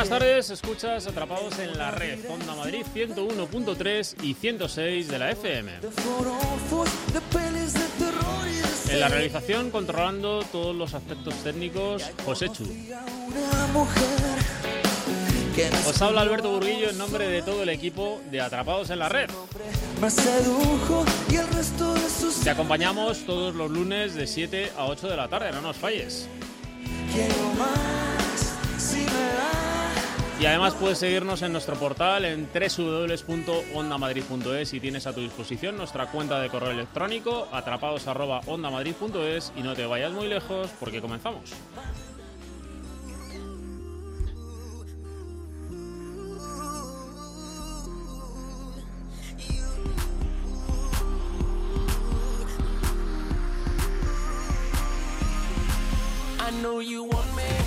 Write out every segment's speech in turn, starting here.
Buenas tardes, escuchas Atrapados en la Red, Onda Madrid 101.3 y 106 de la FM. En la realización, controlando todos los aspectos técnicos, José Chu. una mujer que me Os habla Alberto Burguillo en nombre de todo el equipo de Atrapados en la Red. Te acompañamos todos los lunes de 7 a 8 de la tarde, no nos falles. quiero más si me Y además puedes seguirnos en nuestro portal en www.ondamadrid.es y tienes a tu disposición nuestra cuenta de correo electrónico atrapados@ondamadrid.es y no te vayas muy lejos porque comenzamos. I know you want me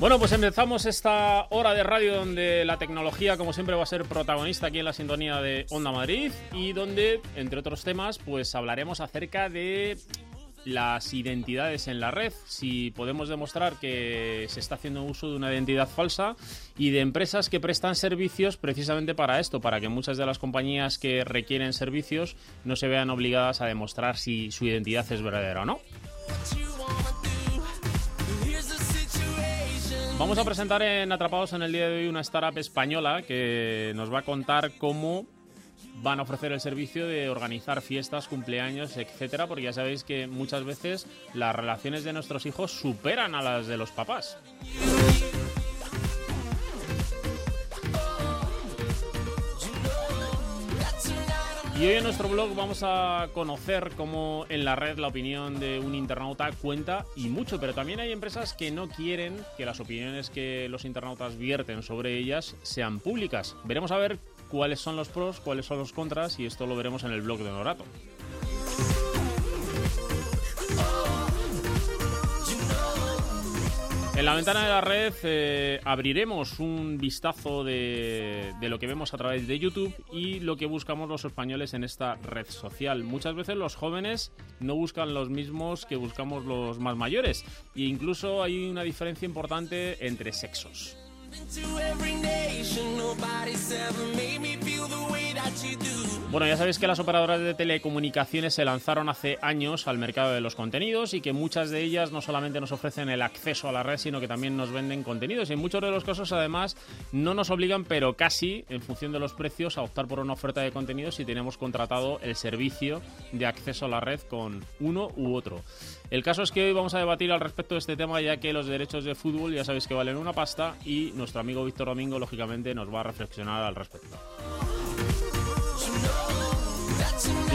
Bueno, pues empezamos esta hora de radio donde la tecnología, como siempre, va a ser protagonista aquí en la sintonía de Onda Madrid y donde, entre otros temas, pues hablaremos acerca de las identidades en la red, si podemos demostrar que se está haciendo uso de una identidad falsa y de empresas que prestan servicios precisamente para esto, para que muchas de las compañías que requieren servicios no se vean obligadas a demostrar si su identidad es verdadera o no. Vamos a presentar en Atrapados en el día de hoy una startup española que nos va a contar cómo van a ofrecer el servicio de organizar fiestas, cumpleaños, etcétera, porque ya sabéis que muchas veces las relaciones de nuestros hijos superan a las de los papás. Y hoy en nuestro blog vamos a conocer cómo en la red la opinión de un internauta cuenta y mucho, pero también hay empresas que no quieren que las opiniones que los internautas vierten sobre ellas sean públicas. Veremos a ver cuáles son los pros, cuáles son los contras y esto lo veremos en el blog de Norato. En la ventana de la red eh, abriremos un vistazo de, de lo que vemos a través de YouTube y lo que buscamos los españoles en esta red social. Muchas veces los jóvenes no buscan los mismos que buscamos los más mayores e incluso hay una diferencia importante entre sexos. Bueno, ya sabéis que las operadoras de telecomunicaciones se lanzaron hace años al mercado de los contenidos y que muchas de ellas no solamente nos ofrecen el acceso a la red, sino que también nos venden contenidos. Y en muchos de los casos, además, no nos obligan, pero casi, en función de los precios, a optar por una oferta de contenidos si tenemos contratado el servicio de acceso a la red con uno u otro. El caso es que hoy vamos a debatir al respecto de este tema, ya que los derechos de fútbol ya sabéis que valen una pasta y nuestro amigo Víctor Domingo, lógicamente, nos va a reflexionar al respecto.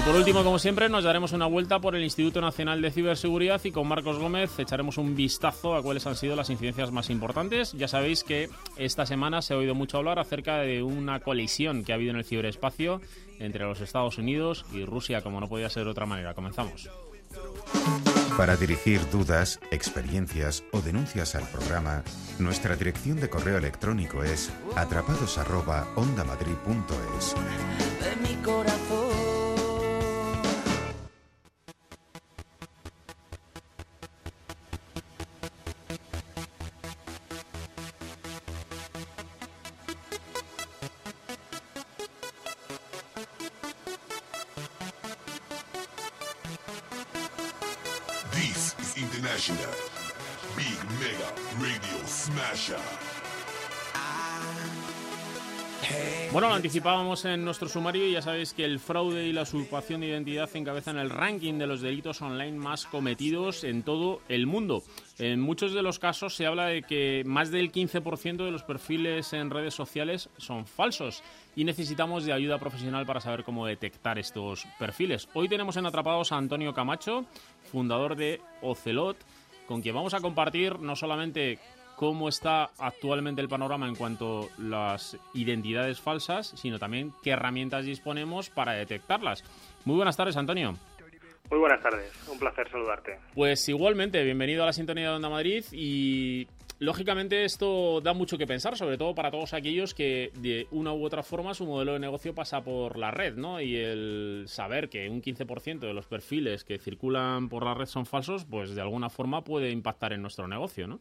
Por último, como siempre, nos daremos una vuelta por el Instituto Nacional de Ciberseguridad y con Marcos Gómez echaremos un vistazo a cuáles han sido las incidencias más importantes. Ya sabéis que esta semana se ha oído mucho hablar acerca de una colisión que ha habido en el ciberespacio entre los Estados Unidos y Rusia, como no podía ser de otra manera. Comenzamos. Para dirigir dudas, experiencias o denuncias al programa, nuestra dirección de correo electrónico es atrapados@ondamadrid.es. de mi corazón. Anticipábamos en nuestro sumario y ya sabéis que el fraude y la usurpación de identidad encabezan el ranking de los delitos online más cometidos en todo el mundo. En muchos de los casos se habla de que más del 15% de los perfiles en redes sociales son falsos y necesitamos de ayuda profesional para saber cómo detectar estos perfiles. Hoy tenemos en Atrapados a Antonio Camacho, fundador de Ocelot, con quien vamos a compartir no solamente cómo está actualmente el panorama en cuanto a las identidades falsas, sino también qué herramientas disponemos para detectarlas. Muy buenas tardes, Antonio. Muy buenas tardes, un placer saludarte. Pues igualmente, bienvenido a la sintonía de Onda Madrid y lógicamente esto da mucho que pensar, sobre todo para todos aquellos que de una u otra forma su modelo de negocio pasa por la red, ¿no? Y el saber que un 15% de los perfiles que circulan por la red son falsos, pues de alguna forma puede impactar en nuestro negocio, ¿no?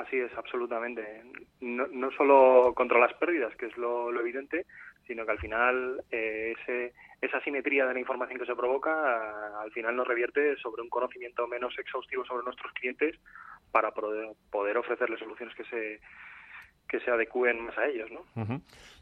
Así es, absolutamente. No, no solo contra las pérdidas, que es lo, lo evidente, sino que al final eh, ese, esa simetría de la información que se provoca a- al final nos revierte sobre un conocimiento menos exhaustivo sobre nuestros clientes para poder, poder ofrecerles soluciones que se que se adecúen más a ellos, ¿no?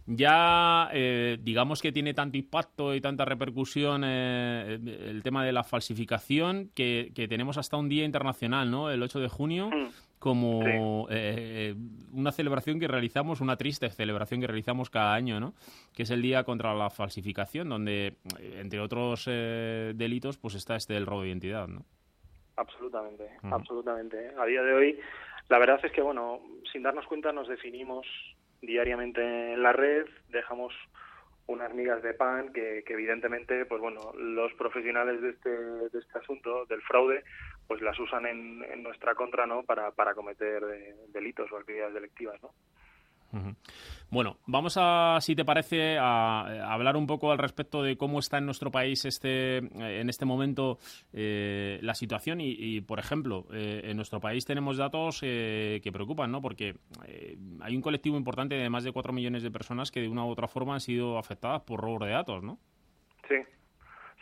Ya, eh, digamos que tiene tanto impacto y tanta repercusión eh, el tema de la falsificación que, que tenemos hasta un día internacional, ¿no? El 8 de junio, Mm. Como eh, una celebración que realizamos, una triste celebración que realizamos cada año, ¿no? Que es el Día contra la Falsificación, donde, eh, entre otros eh, delitos, pues está este del robo de identidad, ¿no? Absolutamente, absolutamente. A día de hoy, la verdad es que, bueno, sin darnos cuenta nos definimos diariamente en la red, dejamos unas migas de pan que, que evidentemente, pues bueno, los profesionales de este, de este asunto, del fraude, pues las usan en, en nuestra contra, ¿no?, para, para cometer eh, delitos o actividades delictivas, ¿no? Bueno, vamos a, si te parece, a, a hablar un poco al respecto de cómo está en nuestro país este, eh, en este momento eh, la situación y, y, por ejemplo, eh, en nuestro país tenemos datos eh, que preocupan, ¿no? Porque eh, hay un colectivo importante de más de 4 millones de personas que de una u otra forma han sido afectadas por robo de datos, ¿no? Sí.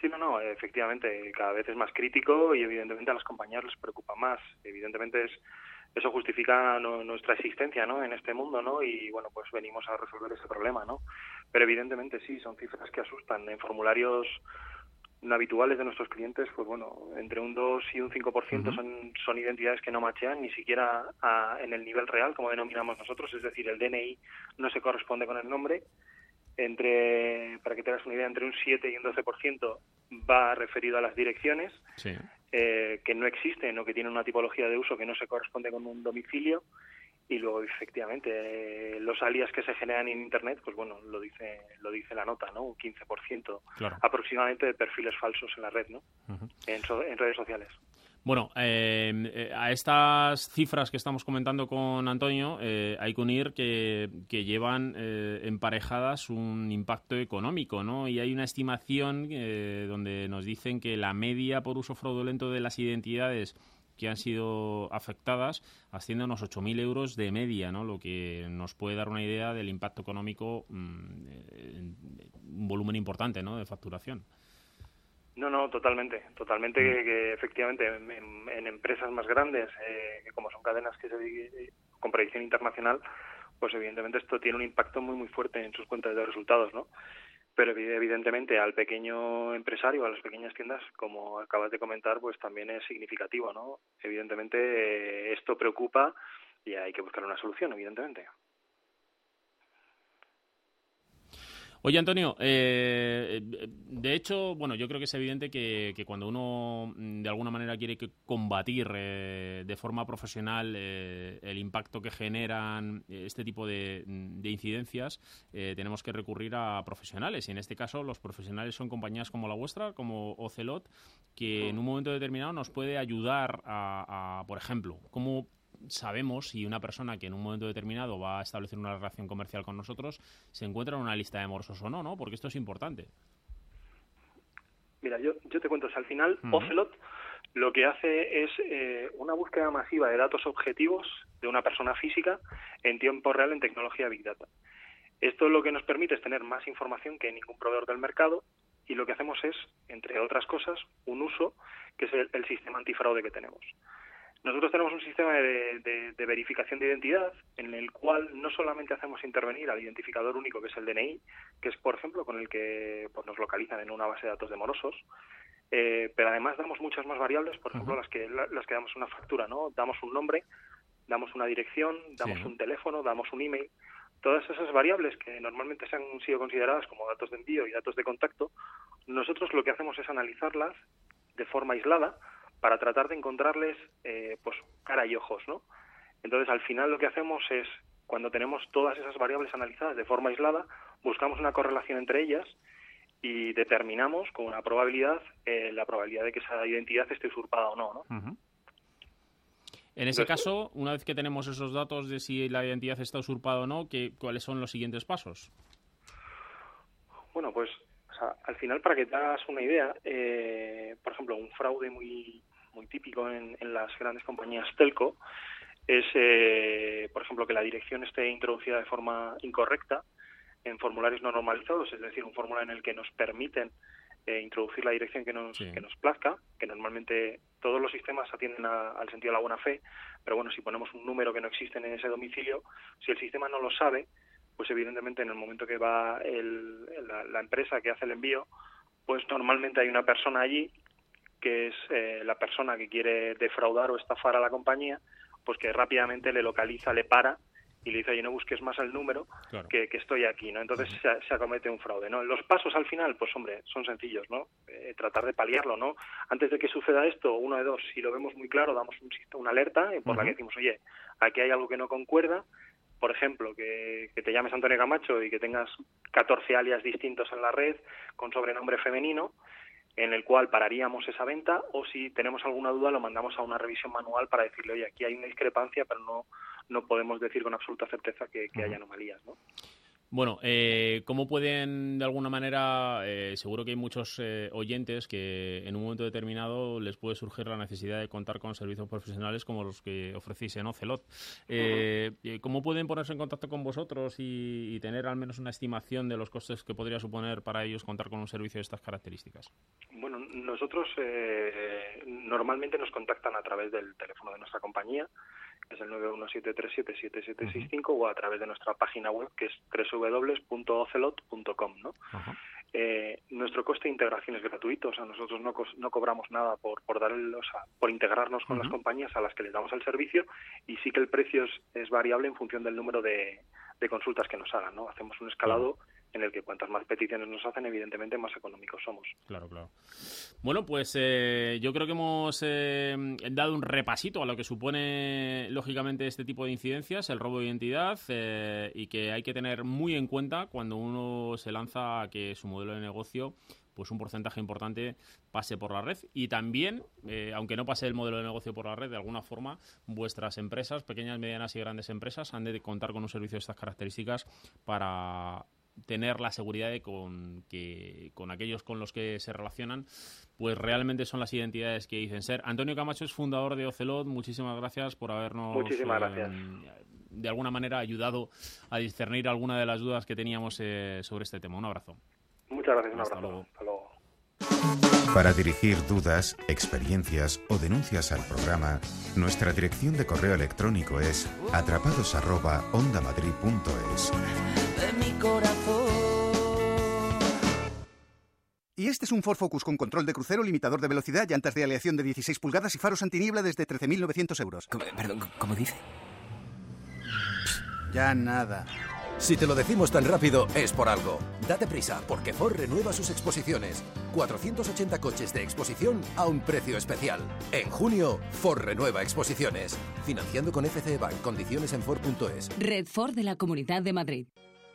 Sí, no, no, efectivamente, cada vez es más crítico y evidentemente a las compañías les preocupa más. Evidentemente es eso justifica no- nuestra existencia ¿no? en este mundo ¿no? y bueno pues venimos a resolver ese problema ¿no? pero evidentemente sí son cifras que asustan en formularios habituales de nuestros clientes pues bueno entre un 2 y un 5% son, son identidades que no machean ni siquiera a- en el nivel real como denominamos nosotros es decir el DNI no se corresponde con el nombre entre para que tengas una idea entre un 7 y un 12% va referido a las direcciones Sí. eh, que no existen o que tienen una tipología de uso que no se corresponde con un domicilio y luego efectivamente eh, los alias que se generan en internet pues bueno lo dice lo dice la nota no un 15% Claro. aproximadamente de perfiles falsos en la red no en, so- en redes sociales Bueno, eh, eh, a estas cifras que estamos comentando con Antonio eh, hay que unir que, que llevan eh, emparejadas un impacto económico, ¿no? Y hay una estimación eh, donde nos dicen que la media por uso fraudulento de las identidades que han sido afectadas asciende a unos 8.000 euros de media, ¿no? Lo que nos puede dar una idea del impacto económico, mm, eh, un volumen importante, ¿no? De facturación. No, no, totalmente, totalmente Mm. que, que efectivamente en, empresas más grandes, eh, que como son cadenas que se di- con predicción internacional, pues evidentemente esto tiene un impacto muy muy fuerte en sus cuentas de resultados, ¿no? Pero evi- evidentemente al pequeño empresario, a las pequeñas tiendas, como acabas de comentar, pues también es significativo, ¿no? Evidentemente eh, esto preocupa y hay que buscar una solución, evidentemente. Oye, Antonio, eh, de hecho, bueno, yo creo que es evidente que, cuando uno mm, de alguna manera quiere que combatir eh, de forma profesional eh, el impacto que generan este tipo de, de incidencias, eh, tenemos que recurrir a profesionales. Y en este caso, los profesionales son compañías como la vuestra, como Ocelot, que en un momento determinado nos puede ayudar a, a, por ejemplo, cómo sabemos si una persona que en un momento determinado va a establecer una relación comercial con nosotros se encuentra en una lista de morosos o no, ¿no? Porque esto es importante. Mira, yo, yo te cuento, o sea, al final. Ocelot lo que hace es eh, una búsqueda masiva de datos objetivos de una persona física en tiempo real en tecnología Big Data. Esto lo que nos permite es tener más información que ningún proveedor del mercado y lo que hacemos es, entre otras cosas, un uso que es el, el sistema antifraude que tenemos. Nosotros tenemos un sistema de, de- de verificación de identidad en el cual no solamente hacemos intervenir al identificador único que es el DNI, que es por ejemplo con el que pues, nos localizan en una base de datos de morosos, eh, pero además damos muchas más variables, por ejemplo las que la- las que damos una factura, ¿no? Damos un nombre, damos una dirección, damos Sí. un teléfono, damos un email. Todas esas variables que normalmente se han sido consideradas como datos de envío y datos de contacto, nosotros lo que hacemos es analizarlas de forma aislada para tratar de encontrarles eh, pues cara y ojos, ¿no? Entonces, al final lo que hacemos es, cuando tenemos todas esas variables analizadas de forma aislada, buscamos una correlación entre ellas y determinamos con una probabilidad eh, la probabilidad de que esa identidad esté usurpada o no. ¿no? En ese caso, una vez que tenemos esos datos de si la identidad está usurpada o no, ¿qué, ¿cuáles son los siguientes pasos? Bueno, pues al final, para que te hagas una idea, eh, por ejemplo, un fraude muy, muy típico en, las grandes compañías telco es, eh, por ejemplo, que la dirección esté introducida de forma incorrecta en formularios no normalizados, es decir, un formulario en el que nos permiten eh, introducir la dirección que nos, que nos plazca, que normalmente todos los sistemas atienden al sentido de la buena fe, pero bueno, si ponemos un número que no existe en ese domicilio, si el sistema no lo sabe, pues evidentemente en el momento que va el, la, empresa que hace el envío, pues normalmente hay una persona allí que es eh, la persona que quiere defraudar o estafar a la compañía, pues que rápidamente le localiza, le para y le dice, oye, no busques más el número, que, estoy aquí, ¿no? Entonces se, acomete un fraude, ¿no? Los pasos al final, pues hombre, son sencillos, ¿no? Eh, tratar de paliarlo, ¿no? Antes de que suceda esto, uno de dos, si lo vemos muy claro, damos un, una alerta por la que decimos, oye, aquí hay algo que no concuerda, por ejemplo, que, que, te llames Antonio Camacho y que tengas 14 alias distintos en la red con sobrenombre femenino, en el cual pararíamos esa venta o si tenemos alguna duda lo mandamos a una revisión manual para decirle, oye, aquí hay una discrepancia, pero no, no podemos decir con absoluta certeza que, que hay anomalías, ¿no? Bueno, eh, ¿cómo pueden de alguna manera, eh, seguro que hay muchos eh, oyentes que en un momento determinado les puede surgir la necesidad de contar con servicios profesionales como los que ofrecéis en Ocelot? Eh, ¿Cómo pueden ponerse en contacto con vosotros y, tener al menos una estimación de los costes que podría suponer para ellos contar con un servicio de estas características? Bueno, nosotros normalmente nos contactan a través del teléfono de nuestra compañía es el 917377765 o a través de nuestra página web que es www.ocelot.com, ¿no? Eh, nuestro coste de integración es gratuito, o sea, nosotros no, no cobramos nada por por dar o sea, por integrarnos con las compañías a las que les damos el servicio y sí que el precio es, es variable en función del número de, de consultas que nos hagan, ¿no? Hacemos un escalado en el que cuantas más peticiones nos hacen, evidentemente más económicos somos. Claro, claro. Bueno, pues eh, yo creo que hemos eh, dado un repasito a lo que supone, lógicamente, este tipo de incidencias, el robo de identidad, eh, y que hay que tener muy en cuenta cuando uno se lanza a que su modelo de negocio pues un porcentaje importante pase por la red y también, aunque no pase el modelo de negocio por la red, de alguna forma vuestras empresas, pequeñas, medianas y grandes empresas, han de contar con un servicio de estas características para tener la seguridad de con, que con aquellos con los que se relacionan, pues realmente son las identidades que dicen ser. Antonio Camacho es fundador de Ocelot. Muchísimas gracias por habernos eh, de alguna manera ayudado a discernir alguna de las dudas que teníamos eh, sobre este tema. Un abrazo. Muchas gracias, un abrazo. Hasta luego. Para dirigir dudas, experiencias o denuncias al programa, nuestra dirección de correo electrónico es atrapados@ondamadrid.es. Y este es un Ford Focus con control de crucero, limitador de velocidad, llantas de aleación de 16 pulgadas y faros antiniebla desde 13.900 euros. Perdón, ¿cómo dice? Ya nada. Si te lo decimos tan rápido, es por algo. Date prisa, porque Ford renueva sus exposiciones. 480 coches de exposición a un precio especial. En junio, Ford renueva exposiciones. Financiando con FCE Bank. Condiciones en Ford.es. Red Ford de la Comunidad de Madrid.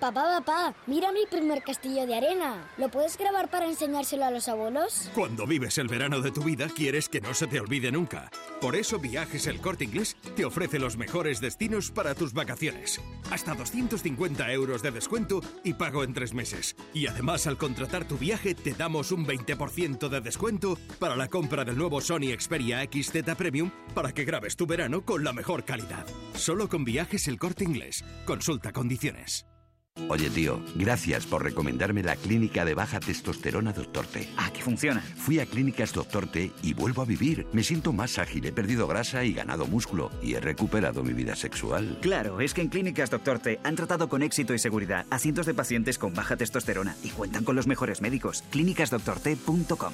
Papá, papá, mira mi primer castillo de arena. ¿Lo puedes grabar para enseñárselo a los abuelos? Cuando vives el verano de tu vida, quieres que no se te olvide nunca. Por eso Viajes El Corte Inglés te ofrece los mejores destinos para tus vacaciones. Hasta 250 euros de descuento y pago en tres meses. Y además, al contratar tu viaje, te damos un 20% de descuento para la compra del nuevo Sony Xperia XZ Premium para que grabes tu verano con la mejor calidad. Solo con Viajes El Corte Inglés. Consulta condiciones. Oye, tío, gracias por recomendarme la clínica de baja testosterona Doctor T. Ah, que funciona. Fui a Clínicas Doctor T y vuelvo a vivir. Me siento más ágil, he perdido grasa y ganado músculo y he recuperado mi vida sexual. Claro, es que en Clínicas Doctor T han tratado con éxito y seguridad a cientos de pacientes con baja testosterona y cuentan con los mejores médicos. ClínicasdoctorT.com.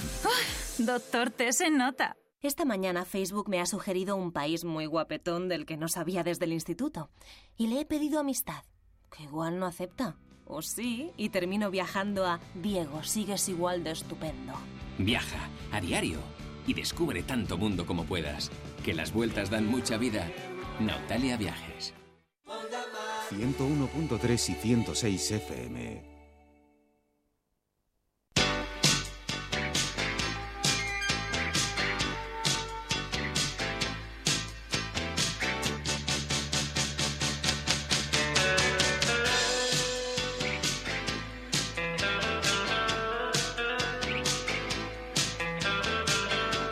Doctor T se nota. Esta mañana Facebook me ha sugerido un país muy guapetón del que no sabía desde el instituto. Y le he pedido amistad, que igual no acepta. O sí, y termino viajando a Diego, sigues igual de estupendo. Viaja a diario y descubre tanto mundo como puedas. Que las vueltas dan mucha vida. Nautalia Viajes. 101.3 y 106 FM.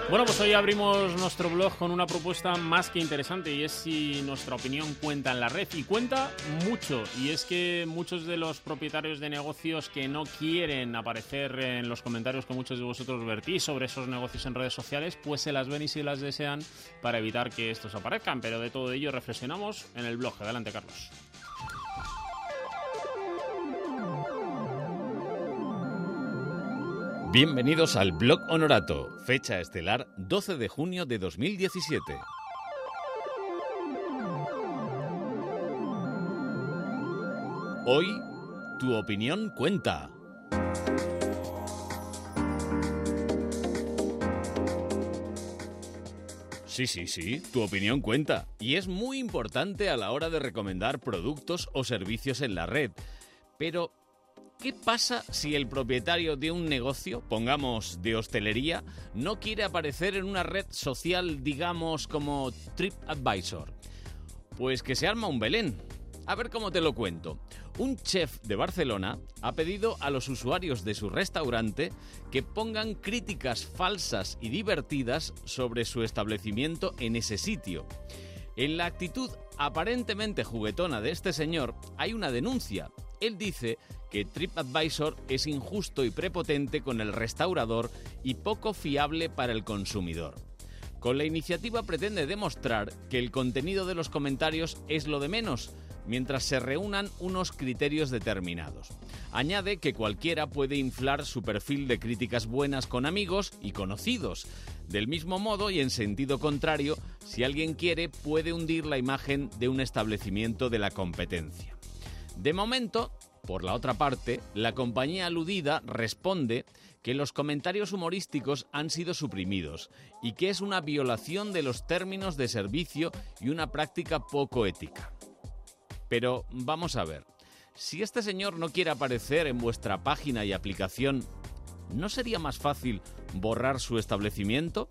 Bueno, pues hoy abrimos nuestro blog con una propuesta más que interesante y es si nuestra opinión cuenta en la red. Y cuenta mucho. Y es que muchos de los propietarios de negocios que no quieren aparecer en los comentarios que muchos de vosotros vertís sobre esos negocios en redes sociales, pues se las ven y se las desean para evitar que estos aparezcan. Pero de todo ello reflexionamos en el blog. Adelante, Carlos. Bienvenidos al Blog Honorato, fecha estelar 12 de junio de 2017. Hoy, tu opinión cuenta. Sí, sí, sí, tu opinión cuenta. Y es muy importante a la hora de recomendar productos o servicios en la red. Pero ¿Qué pasa si el propietario de un negocio, pongamos de hostelería, no quiere aparecer en una red social, digamos, como TripAdvisor? Pues que se arma un Belén. A ver cómo te lo cuento. Un chef de Barcelona ha pedido a los usuarios de su restaurante que pongan críticas falsas y divertidas sobre su establecimiento en ese sitio. En la actitud aparentemente juguetona de este señor hay una denuncia. Él dice que TripAdvisor es injusto y prepotente con el restaurador y poco fiable para el consumidor. Con la iniciativa pretende demostrar que el contenido de los comentarios es lo de menos, mientras se reúnan unos criterios determinados. Añade que cualquiera puede inflar su perfil de críticas buenas con amigos y conocidos. Del mismo modo y en sentido contrario, si alguien quiere, puede hundir la imagen de un establecimiento de la competencia. De momento, por la otra parte, la compañía aludida responde que los comentarios humorísticos han sido suprimidos y que es una violación de los términos de servicio y una práctica poco ética. Pero vamos a ver, si este señor no quiere aparecer en vuestra página y aplicación, ¿no sería más fácil borrar su establecimiento?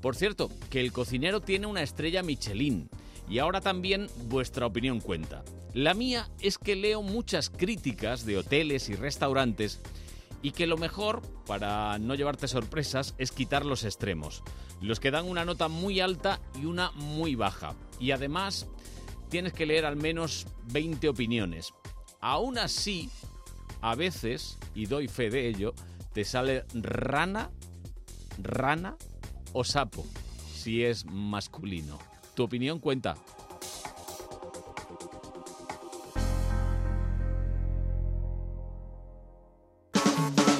Por cierto, que el cocinero tiene una estrella Michelin y ahora también vuestra opinión cuenta. La mía es que leo muchas críticas de hoteles y restaurantes y que lo mejor, para no llevarte sorpresas, es quitar los extremos. Los que dan una nota muy alta y una muy baja. Y además, tienes que leer al menos 20 opiniones. Aún así, a veces, y doy fe de ello, te sale rana, rana o sapo, si es masculino. Tu opinión cuenta.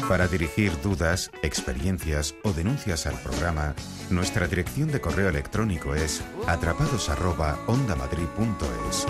Para dirigir dudas, experiencias o denuncias al programa, nuestra dirección de correo electrónico es atrapados@ondamadrid.es.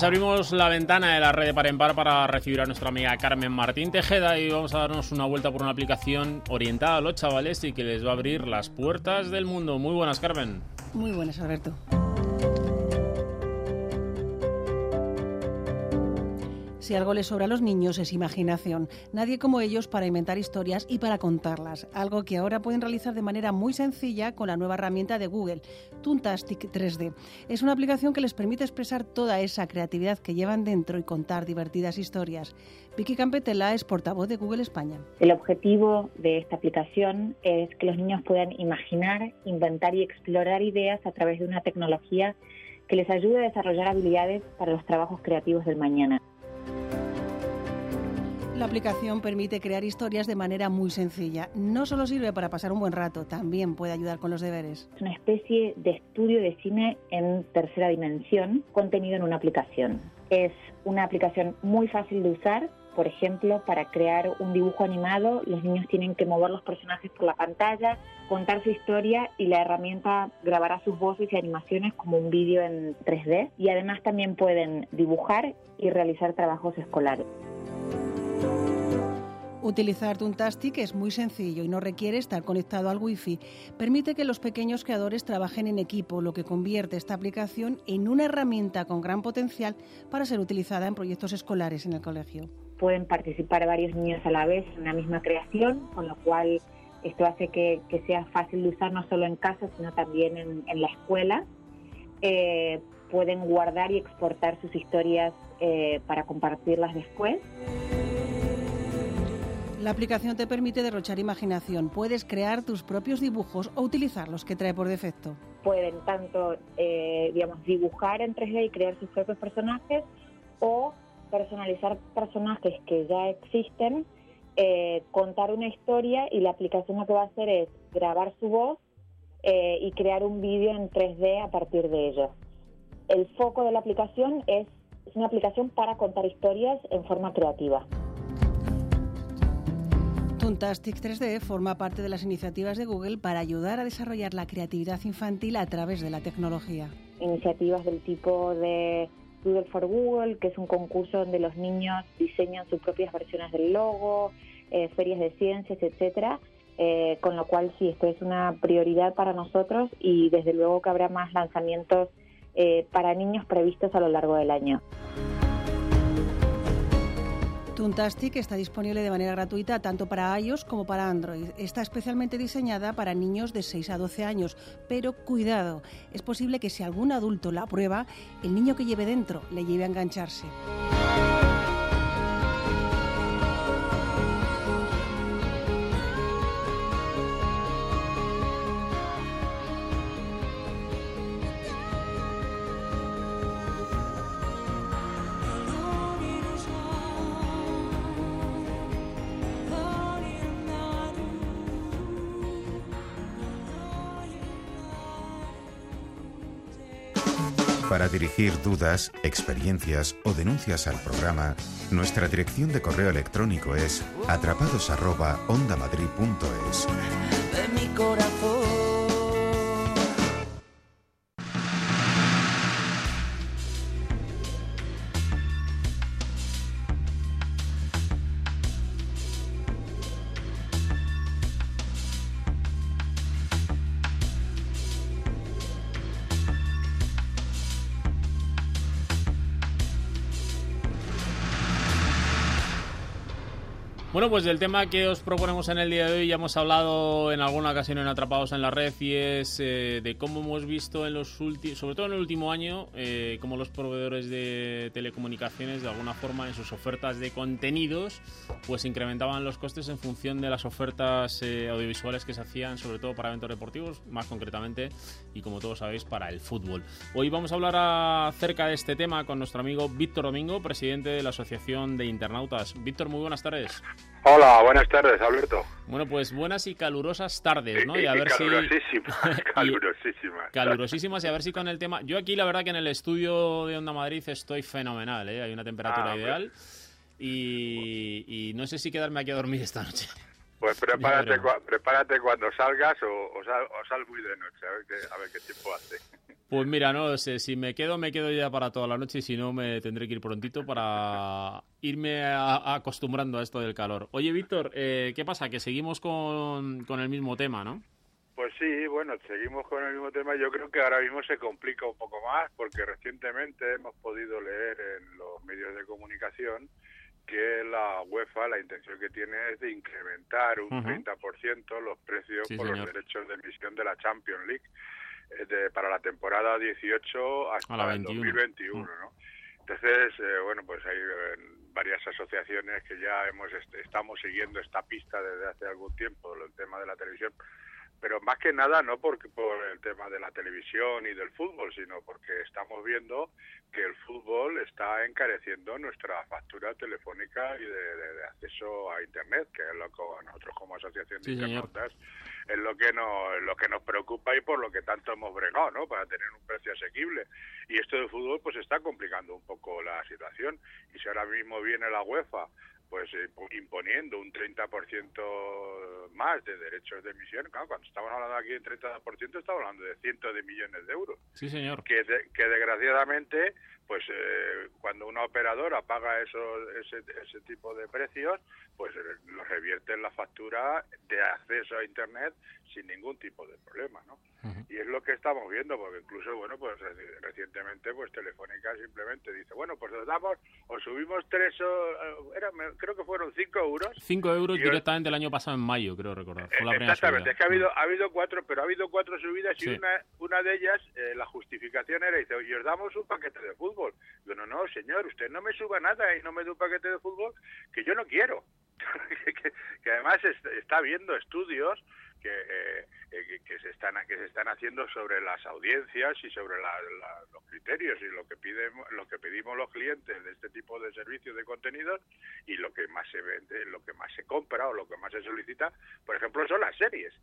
pues abrimos la ventana de la red de par en par para recibir a nuestra amiga Carmen Martín Tejeda y vamos a darnos una vuelta por una aplicación orientada a los chavales y que les va a abrir las puertas del mundo. Muy buenas, Carmen. Muy buenas, Alberto. Si algo les sobra a los niños es imaginación. Nadie como ellos para inventar historias y para contarlas. Algo que ahora pueden realizar de manera muy sencilla con la nueva herramienta de Google, Toontastic 3D. Es una aplicación que les permite expresar toda esa creatividad que llevan dentro y contar divertidas historias. Vicky Campetela es portavoz de Google España. El objetivo de esta aplicación es que los niños puedan imaginar, inventar y explorar ideas a través de una tecnología que les ayude a desarrollar habilidades para los trabajos creativos del mañana. La aplicación permite crear historias de manera muy sencilla. No solo sirve para pasar un buen rato, también puede ayudar con los deberes. Es una especie de estudio de cine en tercera dimensión contenido en una aplicación. Es una aplicación muy fácil de usar. Por ejemplo, para crear un dibujo animado, los niños tienen que mover los personajes por la pantalla, contar su historia y la herramienta grabará sus voces y animaciones como un vídeo en 3D. Y además también pueden dibujar y realizar trabajos escolares. Utilizar Tuntastic es muy sencillo y no requiere estar conectado al Wi-Fi. Permite que los pequeños creadores trabajen en equipo, lo que convierte esta aplicación en una herramienta con gran potencial para ser utilizada en proyectos escolares en el colegio. Pueden participar varios niños a la vez en una misma creación, con lo cual esto hace que, que sea fácil de usar no solo en casa, sino también en, en la escuela. Eh, pueden guardar y exportar sus historias eh, para compartirlas después. La aplicación te permite derrochar imaginación. Puedes crear tus propios dibujos o utilizar los que trae por defecto. Pueden tanto, eh, digamos, dibujar en 3D y crear sus propios personajes o personalizar personajes que ya existen, eh, contar una historia y la aplicación lo que va a hacer es grabar su voz eh, y crear un vídeo en 3D a partir de ello. El foco de la aplicación es, es una aplicación para contar historias en forma creativa. Tuntastic 3D forma parte de las iniciativas de Google para ayudar a desarrollar la creatividad infantil a través de la tecnología. Iniciativas del tipo de Doodle for Google, que es un concurso donde los niños diseñan sus propias versiones del logo, eh, ferias de ciencias, etcétera. Eh, con lo cual sí, esto es una prioridad para nosotros y desde luego que habrá más lanzamientos eh, para niños previstos a lo largo del año. Tuntastic está disponible de manera gratuita tanto para iOS como para Android. Está especialmente diseñada para niños de 6 a 12 años, pero cuidado, es posible que si algún adulto la prueba, el niño que lleve dentro le lleve a engancharse. Dirigir dudas, experiencias o denuncias al programa, nuestra dirección de correo electrónico es atrapados@ondamadrid.es. Bueno, pues del tema que os proponemos en el día de hoy ya hemos hablado en alguna ocasión en Atrapados en la Red y es eh, de cómo hemos visto en los últimos, sobre todo en el último año, eh, cómo los proveedores de telecomunicaciones de alguna forma en sus ofertas de contenidos pues incrementaban los costes en función de las ofertas eh, audiovisuales que se hacían, sobre todo para eventos deportivos, más concretamente y como todos sabéis para el fútbol. Hoy vamos a hablar acerca de este tema con nuestro amigo Víctor Domingo, presidente de la Asociación de Internautas. Víctor, muy buenas tardes. Hola, buenas tardes, Alberto. Bueno, pues buenas y calurosas tardes, ¿no? Y, a ver si... calurosísimas, calurosísimas. Calurosísimas y a ver si con el tema... Yo aquí la verdad que en el estudio de Onda Madrid estoy fenomenal, ¿eh? Hay una temperatura Ah, ideal y, y no sé si quedarme aquí a dormir esta noche. Pues prepárate, cua- prepárate cuando salgas o, o sal, o sal muy de noche, a ver qué, a ver qué tiempo hace. Pues mira, no sé, si me quedo, me quedo ya para toda la noche y si no, me tendré que ir prontito para irme a- a- acostumbrando a esto del calor. Oye, Víctor, eh, ¿qué pasa? Que seguimos con, con el mismo tema, ¿no? Pues sí, bueno, seguimos con el mismo tema. Yo creo que ahora mismo se complica un poco más porque recientemente hemos podido leer en los medios de comunicación que la UEFA la intención que tiene es de incrementar un Ujú. 30% los precios Sí, por señor. los derechos de emisión de la Champions League eh, de- para la temporada 18 hasta el 21. 2021, ¿no? Entonces, eh, bueno, pues hay eh, varias asociaciones que ya hemos est- estamos siguiendo esta pista desde hace algún tiempo, el tema de la televisión, pero más que nada no porque por el tema de la televisión y del fútbol, sino porque estamos viendo que el fútbol está encareciendo nuestra factura telefónica y de, de- de acceso a internet, que es lo que nosotros como asociación de Sí, internautas es lo que nos lo que nos preocupa y por lo que tanto hemos bregado, ¿no? Para tener un precio asequible. Y esto del fútbol pues está complicando un poco la situación. Y si ahora mismo viene la UEFA pues eh, imponiendo un 30% más de derechos de emisión, claro, cuando estamos hablando aquí de 30% estamos hablando de cientos de millones de euros Sí, señor. que, de- que desgraciadamente pues eh, cuando una operadora paga esos, ese, ese tipo de precios pues eh, lo revierte en la factura de acceso a internet sin ningún tipo de problema ¿no? y es lo que estamos viendo porque incluso bueno pues reci- recientemente pues Telefónica simplemente dice bueno pues os damos os subimos tres o, eh, era, creo que fueron cinco euros 5 euros os- directamente el año pasado en mayo, creo recordar. Fue la primera Exactamente, es que ha habido, ha habido cuatro, pero ha habido cuatro subidas y una, una de ellas, eh, la justificación era, dice, y os damos un paquete de fútbol. Digo, no, no, señor, usted no me suba nada y no me dé un paquete de fútbol que yo no quiero. que, además est- está habiendo estudios que, eh, eh, que, que se están que se están haciendo sobre las audiencias y sobre los criterios y lo que piden lo que pedimos los clientes de este tipo de servicios de contenidos y lo que más se vende lo que más se compra o lo que más se solicita por ejemplo son las series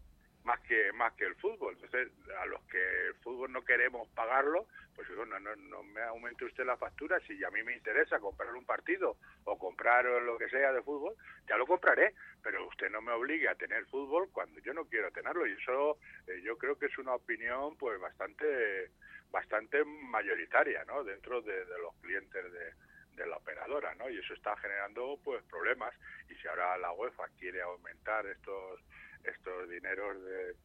más que más que el fútbol. Entonces a los que el fútbol no queremos pagarlo pues digo, no, no, me aumente usted la factura. Si a mí me interesa comprar un partido o comprar lo que sea de fútbol ya lo compraré. Pero usted no me obligue a tener fútbol cuando yo no quiero tenerlo. Y eso eh, yo creo que es una opinión pues bastante bastante mayoritaria no dentro de, de los clientes de, de la operadora no y eso está generando pues problemas. Y si ahora la UEFA quiere aumentar estos estos dineros de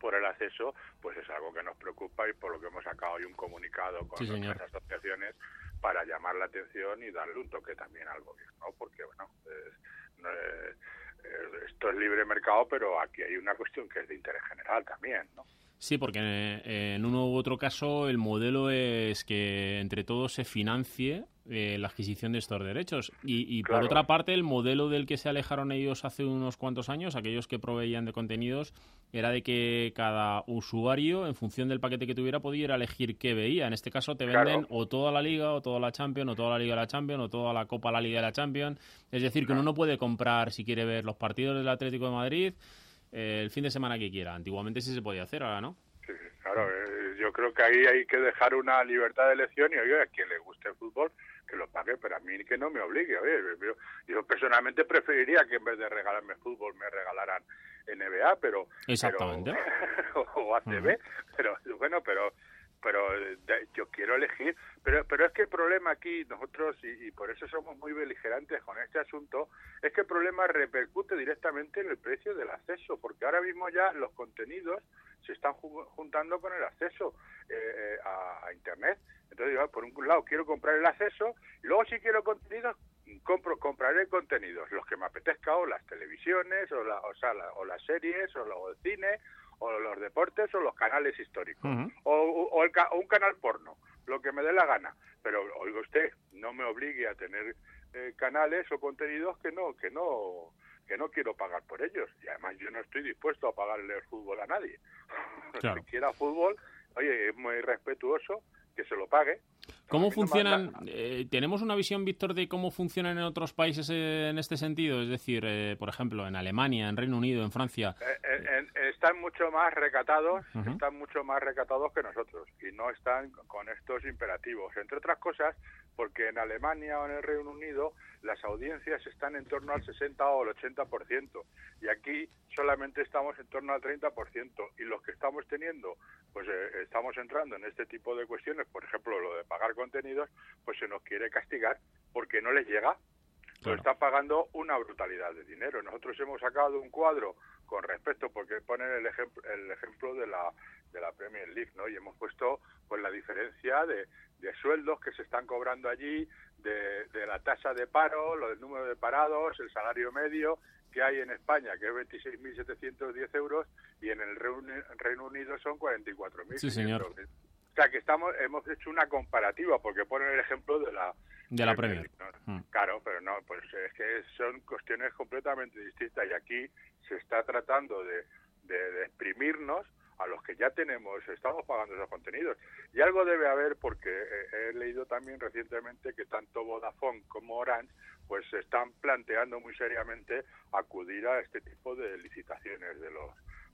por el acceso, pues es algo que nos preocupa y por lo que hemos sacado hoy un comunicado con Sí, nuestras asociaciones para llamar la atención y darle un toque también al gobierno, ¿no? porque bueno, es- no es- es- esto es libre mercado, pero aquí hay una cuestión que es de interés general también, ¿no? Sí, porque eh, en uno u otro caso el modelo es que entre todos se financie eh, la adquisición de estos derechos. Y, y por otra parte, el modelo del que se alejaron ellos hace unos cuantos años, aquellos que proveían de contenidos, era de que cada usuario, en función del paquete que tuviera, podía ir a elegir qué veía. En este caso te venden Claro. o toda la Liga, o toda la Champions, o toda la Liga de la Champions, o toda la Copa la Liga de la Champions. Es decir, que uno no puede comprar, si quiere ver los partidos del Atlético de Madrid, el fin de semana que quiera. Antiguamente sí se podía hacer, ahora no. Sí, claro, eh, yo creo que ahí hay que dejar una libertad de elección y oye, a quien le guste el fútbol que lo pague, pero a mí que no me obligue. Oye, yo, yo personalmente preferiría que en vez de regalarme fútbol me regalaran NBA, pero Exactamente. pero- o ACB, pero bueno, pero pero eh, yo quiero elegir, pero pero es que el problema aquí nosotros y, y por eso somos muy beligerantes con este asunto es que el problema repercute directamente en el precio del acceso, porque ahora mismo ya los contenidos se están ju- juntando con el acceso eh, a, a internet. Entonces, yo, por un lado quiero comprar el acceso, luego si quiero contenidos compro compraré contenidos los que me apetezca o las televisiones o la, o, sea, la- o las series o, lo- o el cine o los deportes o los canales históricos o, o- o el o un canal porno, lo que me dé la gana. Pero oiga usted, no me obligue a tener eh, canales o contenidos que no que no que no quiero pagar por ellos y además yo no estoy dispuesto a pagarle el fútbol a nadie. Claro. Si quiera fútbol, oye, es muy respetuoso que se lo pague. ¿Cómo funcionan? eh, ¿Tenemos una visión, Víctor, de cómo funcionan en otros países eh, en este sentido? Es decir, eh, por ejemplo, en Alemania, en Reino Unido, en Francia. Eh, eh, están mucho más recatados, están mucho más recatados que nosotros y no están con estos imperativos. Entre otras cosas, porque en Alemania o en el Reino Unido las audiencias están en torno al 60 o al 80% y aquí solamente estamos en torno al 30% y los que estamos teniendo, pues eh, estamos entrando en este tipo de cuestiones, por ejemplo, lo de pagar contenidos, pues se nos quiere castigar porque no les llega lo está pagando una brutalidad de dinero. Nosotros hemos sacado un cuadro con respecto, porque ponen el ejemplo, el ejemplo de la de la Premier League, ¿no? Y hemos puesto pues la diferencia de, de sueldos que se están cobrando allí, de, de la tasa de paro, lo del número de parados, el salario medio que hay en España, que es 26.710 euros, y en el Reino Reino Unido son 44.000. Sí, señor. O sea, que estamos hemos hecho una comparativa, porque ponen el ejemplo de la De la Premier. ¿no? Claro, pero no, pues es que son cuestiones completamente distintas y aquí se está tratando de, de, de exprimirnos a los que ya tenemos, estamos pagando esos contenidos. Y algo debe haber porque he, he leído también recientemente que tanto Vodafone como Orange pues se están planteando muy seriamente acudir a este tipo de licitaciones de los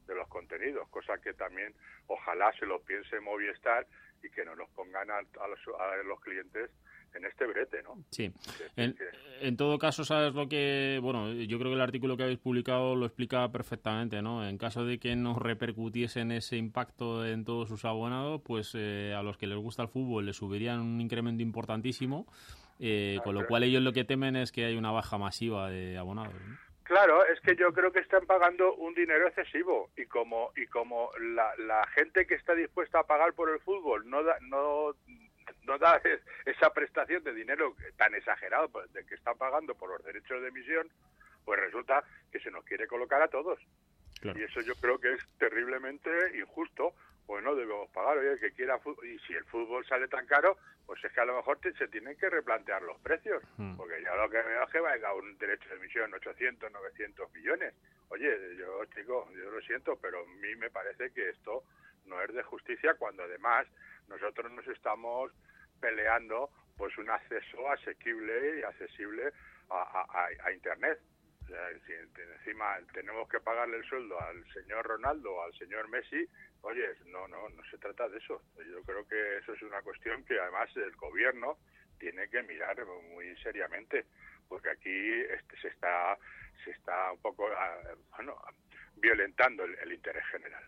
de los contenidos, cosa que también ojalá se lo piense Movistar y que no nos pongan a, a los, a los clientes en este brete, ¿no? Sí. En, en, todo caso, sabes lo que, bueno, yo creo que el artículo que habéis publicado lo explica perfectamente, ¿no? En caso de que no repercutiesen ese impacto en todos sus abonados, pues eh, a los que les gusta el fútbol les subirían un incremento importantísimo, eh, con lo cual ellos lo que temen es que hay una baja masiva de abonados. ¿no? Claro, es que yo creo que están pagando un dinero excesivo y como y como la, la gente que está dispuesta a pagar por el fútbol no da, no no da esa prestación de dinero tan exagerado pues, de que está pagando por los derechos de emisión, pues resulta que se nos quiere colocar a todos. Claro. Y eso yo creo que es terriblemente injusto, pues no debemos pagar. Oye, el que quiera y si el fútbol sale tan caro, pues es que a lo mejor te, se tienen que replantear los precios, hmm. porque ya lo que veo es que va a un derecho de emisión 800, 900 millones. Oye, yo, chico, yo lo siento, pero a mí me parece que esto no es de justicia cuando además nosotros nos estamos peleando pues un acceso asequible y accesible a, a, Internet. O sea, encima tenemos que pagarle el sueldo al señor Ronaldo al señor Messi, oye, no, no, no se trata de eso. Yo creo que eso es una cuestión que además el gobierno tiene que mirar muy seriamente, porque aquí este, se está se está un poco, bueno, violentando el, el interés general.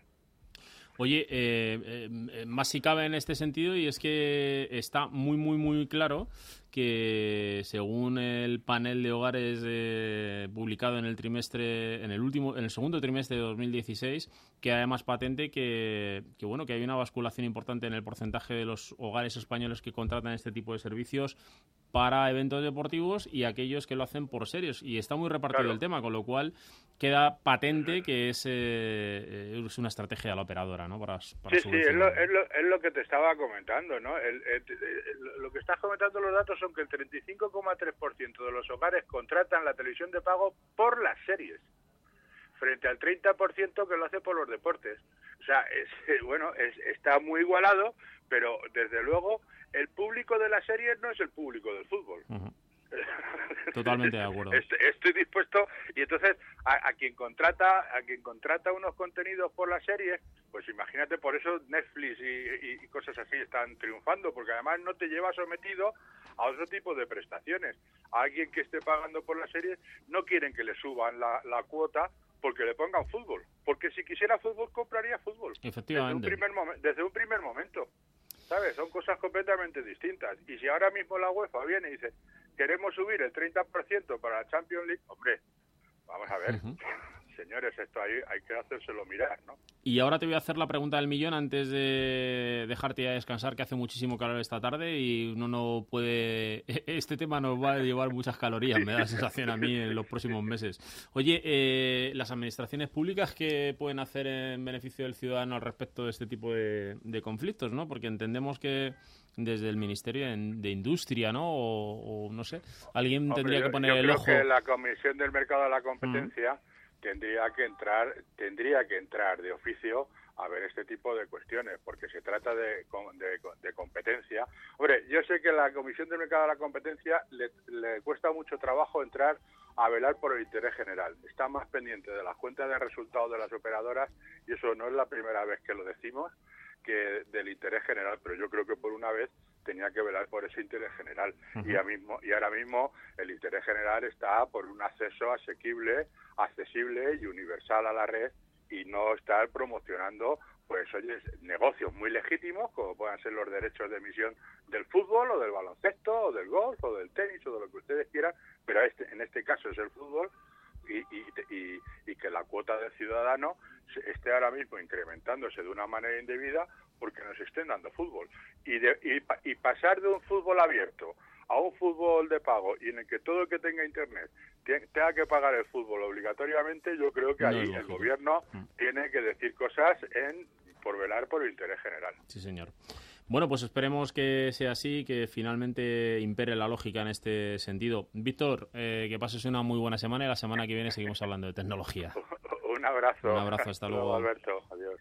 Oye, eh, eh, más si cabe en este sentido y es que está muy, muy, muy claro que según el panel de hogares eh, publicado en el trimestre, en el último, en el segundo trimestre de 2016, que además patente que, que bueno que hay una basculación importante en el porcentaje de los hogares españoles que contratan este tipo de servicios para eventos deportivos y aquellos que lo hacen por serios. Y está muy repartido claro. el tema, con lo cual queda patente que es, eh, es una estrategia de la operadora, ¿no? Para, para sí, sí, es lo, es, lo, es lo, que te estaba comentando, ¿no? El, el, el, lo que estás comentando los datos son que el 35,3% de los hogares contratan la televisión de pago por las series, frente al 30% que lo hace por los deportes. O sea, es, bueno, es, está muy igualado, pero desde luego el público de las series no es el público del fútbol. Uh -huh. Totalmente de acuerdo. Estoy dispuesto y entonces a, a, quien contrata a quien contrata unos contenidos por la serie, pues imagínate por eso Netflix y, y, y, cosas así están triunfando porque además no te lleva sometido a otro tipo de prestaciones. A alguien que esté pagando por la serie no quieren que le suban la, la cuota porque le pongan fútbol, porque si quisiera fútbol compraría fútbol. Efectivamente. Desde un primer, desde un primer momento. ¿Sabes? Son cosas completamente distintas. Y si ahora mismo la UEFA viene y dice, queremos subir el 30% para la Champions League, hombre, vamos a ver. Uh -huh. Señores, esto hay, hay que hacérselo mirar, ¿no? Y ahora te voy a hacer la pregunta del millón antes de dejarte ya descansar, que hace muchísimo calor esta tarde y uno no puede... Este tema nos va a llevar muchas calorías, me da la sensación a mí en los próximos meses. Oye, eh, las administraciones públicas, ¿qué pueden hacer en beneficio del ciudadano al respecto de este tipo de, de conflictos, no? Porque entendemos que desde el Ministerio de Industria, ¿no? O, o no sé, alguien Hombre, tendría yo, que poner yo el creo ojo. que la Comisión del Mercado de la Competencia mm. Tendría que entrar, tendría que entrar de oficio a ver este tipo de cuestiones, porque se trata de, de, de, competencia. Hombre, yo sé que la Comisión del Mercado de la Competencia le, le, cuesta mucho trabajo entrar a velar por el interés general. Está más pendiente de las cuentas de resultados de las operadoras y eso no es la primera vez que lo decimos que del interés general, pero yo creo que por una vez tenía que velar por ese interés general uh -huh. y, ahora mismo, y ahora mismo el interés general está por un acceso asequible, accesible y universal a la red y no estar promocionando pues oye, negocios muy legítimos como puedan ser los derechos de emisión del fútbol o del baloncesto o del golf o del tenis o de lo que ustedes quieran, pero este, en este caso es el fútbol y, y, y, y que la cuota del ciudadano esté ahora mismo incrementándose de una manera indebida porque nos estén dando fútbol. Y, de, y, y, pasar de un fútbol abierto a un fútbol de pago y en el que todo el que tenga internet tenga que pagar el fútbol obligatoriamente, yo creo que ahí no el gobierno mm. tiene que decir cosas en por velar por el interés general. Sí, señor. Bueno, pues esperemos que sea así, que finalmente impere la lógica en este sentido. Víctor, eh, que pases una muy buena semana y la semana que viene seguimos hablando de tecnología. Un abrazo. Un abrazo, hasta luego. Alberto. Adiós.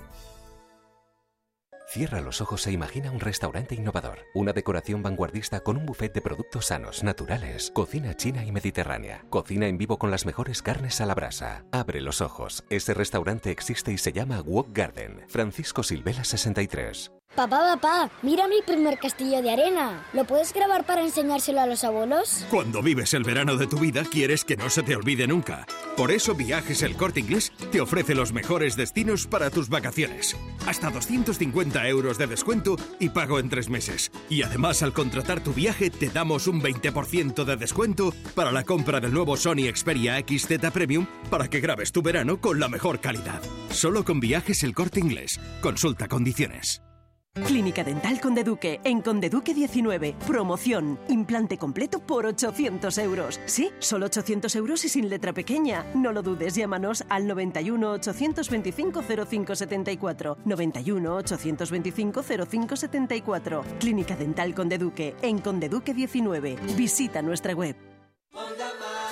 Cierra los ojos e imagina un restaurante innovador, una decoración vanguardista con un buffet de productos sanos, naturales, cocina china y mediterránea, cocina en vivo con las mejores carnes a la brasa. Abre los ojos, ese restaurante existe y se llama Walk Garden. Francisco Silvela 63. Papá, papá, mira mi primer castillo de arena. ¿Lo puedes grabar para enseñárselo a los abuelos? Cuando vives el verano de tu vida, quieres que no se te olvide nunca. Por eso Viajes El Corte Inglés te ofrece los mejores destinos para tus vacaciones. Hasta 250 euros de descuento y pago en tres meses. Y además, al contratar tu viaje, te damos un 20% de descuento para la compra del nuevo Sony Xperia XZ Premium para que grabes tu verano con la mejor calidad. Solo con Viajes El Corte Inglés. Consulta condiciones. Clínica Dental Conde Duque, en Conde Duque 19. Promoción. Implante completo por 800 euros. Sí, solo 800 euros y sin letra pequeña. No lo dudes, llámanos al 91 825 0574. 91 825 0574. Clínica Dental Conde Duque, en Conde Duque 19. Visita nuestra web.